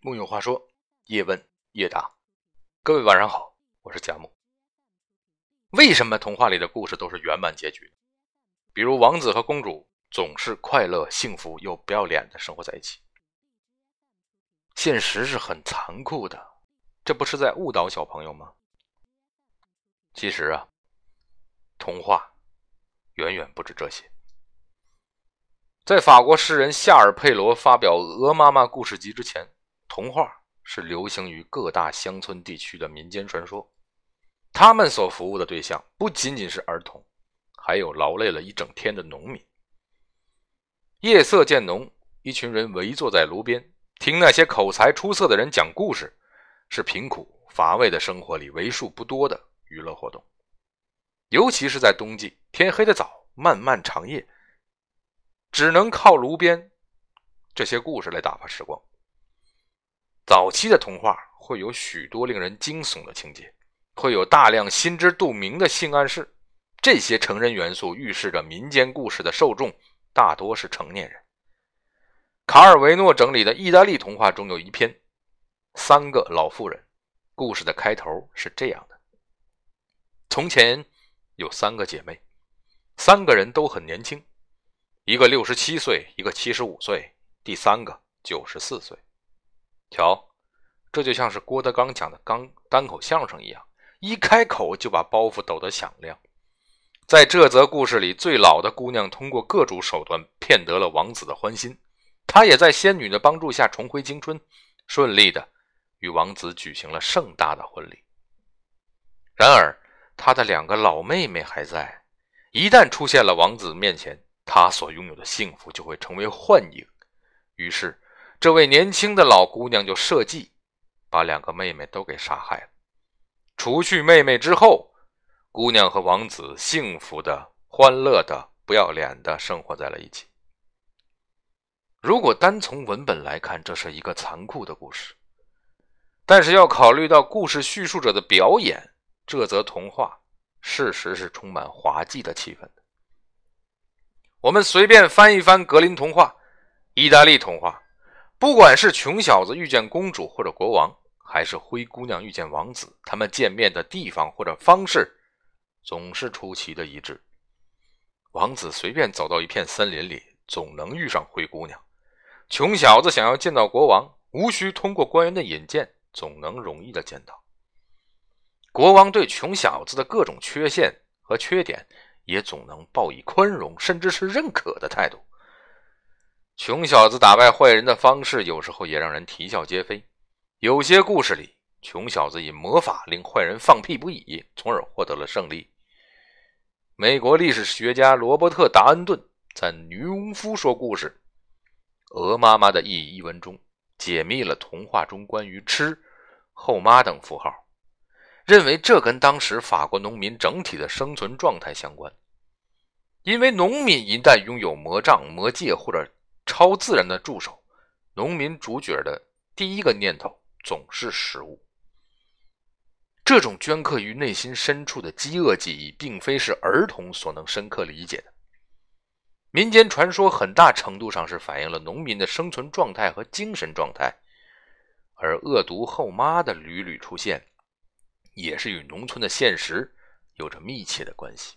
木有话说，叶问叶答，各位晚上好，我是贾木。为什么童话里的故事都是圆满结局？比如王子和公主总是快乐、幸福又不要脸的生活在一起。现实是很残酷的，这不是在误导小朋友吗？其实啊，童话远远不止这些。在法国诗人夏尔佩罗发表《鹅妈妈故事集》之前，童话是流行于各大乡村地区的民间传说。他们所服务的对象不仅仅是儿童，还有劳累了一整天的农民。夜色渐浓，一群人围坐在炉边，听那些口才出色的人讲故事，是贫苦乏味的生活里为数不多的娱乐活动。尤其是在冬季，天黑的早，漫漫长夜。只能靠炉边这些故事来打发时光。早期的童话会有许多令人惊悚的情节，会有大量心知肚明的性暗示。这些成人元素预示着民间故事的受众大多是成年人。卡尔维诺整理的意大利童话中有一篇《三个老妇人》，故事的开头是这样的：从前有三个姐妹，三个人都很年轻。一个六十七岁，一个七十五岁，第三个九十四岁。瞧，这就像是郭德纲讲的刚单口相声一样，一开口就把包袱抖得响亮。在这则故事里，最老的姑娘通过各种手段骗得了王子的欢心，她也在仙女的帮助下重回青春，顺利的与王子举行了盛大的婚礼。然而，她的两个老妹妹还在，一旦出现了王子面前。他所拥有的幸福就会成为幻影，于是，这位年轻的老姑娘就设计把两个妹妹都给杀害了。除去妹妹之后，姑娘和王子幸福的、欢乐的、不要脸的生活在了一起。如果单从文本来看，这是一个残酷的故事，但是要考虑到故事叙述者的表演，这则童话事实是充满滑稽的气氛的。我们随便翻一翻格林童话、意大利童话，不管是穷小子遇见公主或者国王，还是灰姑娘遇见王子，他们见面的地方或者方式总是出奇的一致。王子随便走到一片森林里，总能遇上灰姑娘；穷小子想要见到国王，无需通过官员的引荐，总能容易的见到。国王对穷小子的各种缺陷和缺点。也总能报以宽容，甚至是认可的态度。穷小子打败坏人的方式，有时候也让人啼笑皆非。有些故事里，穷小子以魔法令坏人放屁不已，从而获得了胜利。美国历史学家罗伯特·达恩顿在《女巫夫说故事：鹅妈妈的意义》一文中，解密了童话中关于吃、后妈等符号。认为这跟当时法国农民整体的生存状态相关，因为农民一旦拥有魔杖、魔戒或者超自然的助手，农民主角的第一个念头总是食物。这种镌刻于内心深处的饥饿记忆，并非是儿童所能深刻理解的。民间传说很大程度上是反映了农民的生存状态和精神状态，而恶毒后妈的屡屡出现。也是与农村的现实有着密切的关系。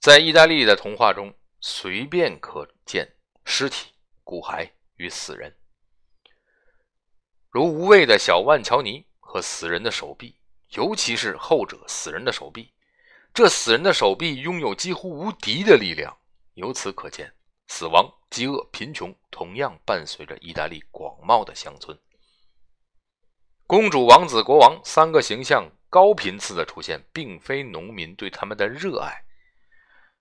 在意大利的童话中，随便可见尸体、骨骸与死人，如无畏的小万乔尼和死人的手臂，尤其是后者死人的手臂。这死人的手臂拥有几乎无敌的力量。由此可见，死亡、饥饿、贫穷同样伴随着意大利广袤的乡村。公主、王子、国王三个形象高频次的出现，并非农民对他们的热爱，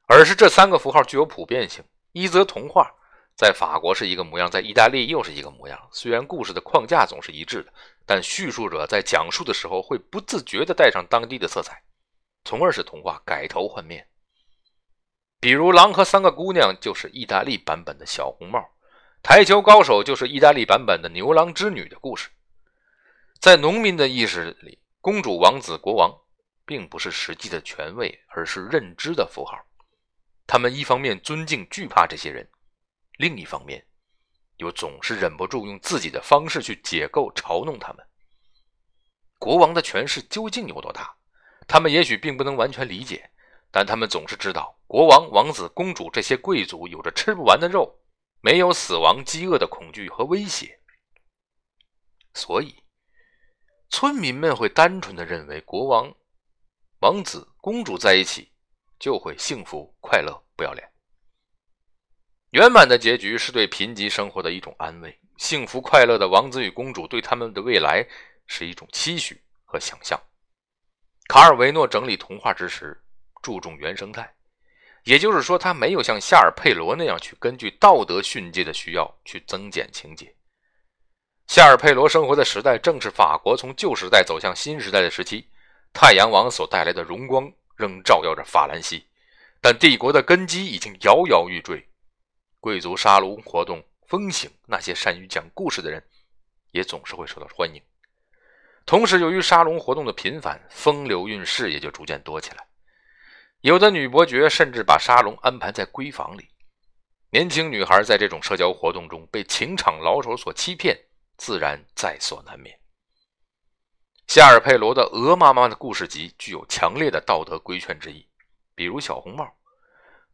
而是这三个符号具有普遍性。一则童话在法国是一个模样，在意大利又是一个模样。虽然故事的框架总是一致的，但叙述者在讲述的时候会不自觉地带上当地的色彩，从而使童话改头换面。比如，《狼和三个姑娘》就是意大利版本的小红帽，《台球高手》就是意大利版本的牛郎织女的故事。在农民的意识里，公主、王子、国王并不是实际的权位，而是认知的符号。他们一方面尊敬、惧怕这些人，另一方面又总是忍不住用自己的方式去解构、嘲弄他们。国王的权势究竟有多大？他们也许并不能完全理解，但他们总是知道，国王、王子、公主这些贵族有着吃不完的肉，没有死亡、饥饿的恐惧和威胁，所以村民们会单纯的认为，国王、王子、公主在一起就会幸福、快乐、不要脸。圆满的结局是对贫瘠生活的一种安慰，幸福快乐的王子与公主对他们的未来是一种期许和想象。卡尔维诺整理童话之时，注重原生态，也就是说，他没有像夏尔佩罗那样去根据道德训诫的需要去增减情节。夏尔佩罗生活的时代正是法国从旧时代走向新时代的时期，太阳王所带来的荣光仍照耀着法兰西，但帝国的根基已经摇摇欲坠。贵族沙龙活动风行，那些善于讲故事的人也总是会受到欢迎。同时，由于沙龙活动的频繁，风流韵事也就逐渐多起来。有的女伯爵甚至把沙龙安排在闺房里。年轻女孩在这种社交活动中被情场老手所欺骗，自然在所难免。夏尔佩罗的《鹅妈妈的故事集》具有强烈的道德规劝之意，比如小红帽。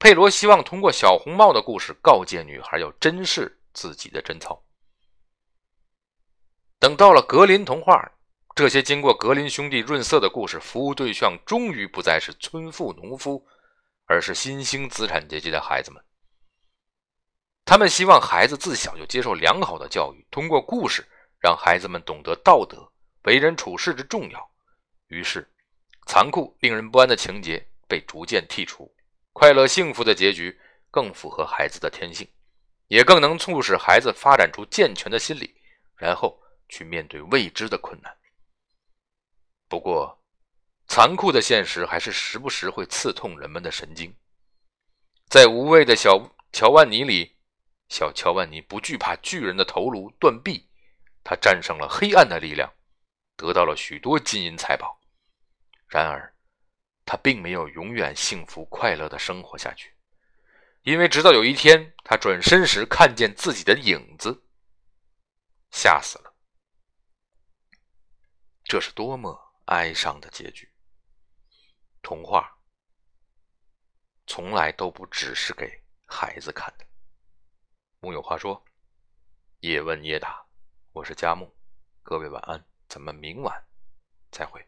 佩罗希望通过小红帽的故事告诫女孩要珍视自己的贞操。等到了格林童话。这些经过格林兄弟润色的故事，服务对象终于不再是村妇、农夫，而是新兴资产阶级的孩子们。他们希望孩子自小就接受良好的教育，通过故事让孩子们懂得道德、为人处事之重要。于是，残酷、令人不安的情节被逐渐剔除，快乐、幸福的结局更符合孩子的天性，也更能促使孩子发展出健全的心理，然后去面对未知的困难。不过，残酷的现实还是时不时会刺痛人们的神经。在无畏的小乔万尼里，小乔万尼不惧怕巨人的头颅断臂，他战胜了黑暗的力量，得到了许多金银财宝。然而，他并没有永远幸福快乐的生活下去，因为直到有一天，他转身时看见自己的影子，吓死了。这是多么……哀伤的结局。童话从来都不只是给孩子看的。木有话说，叶问叶答，我是佳木，各位晚安，咱们明晚再会。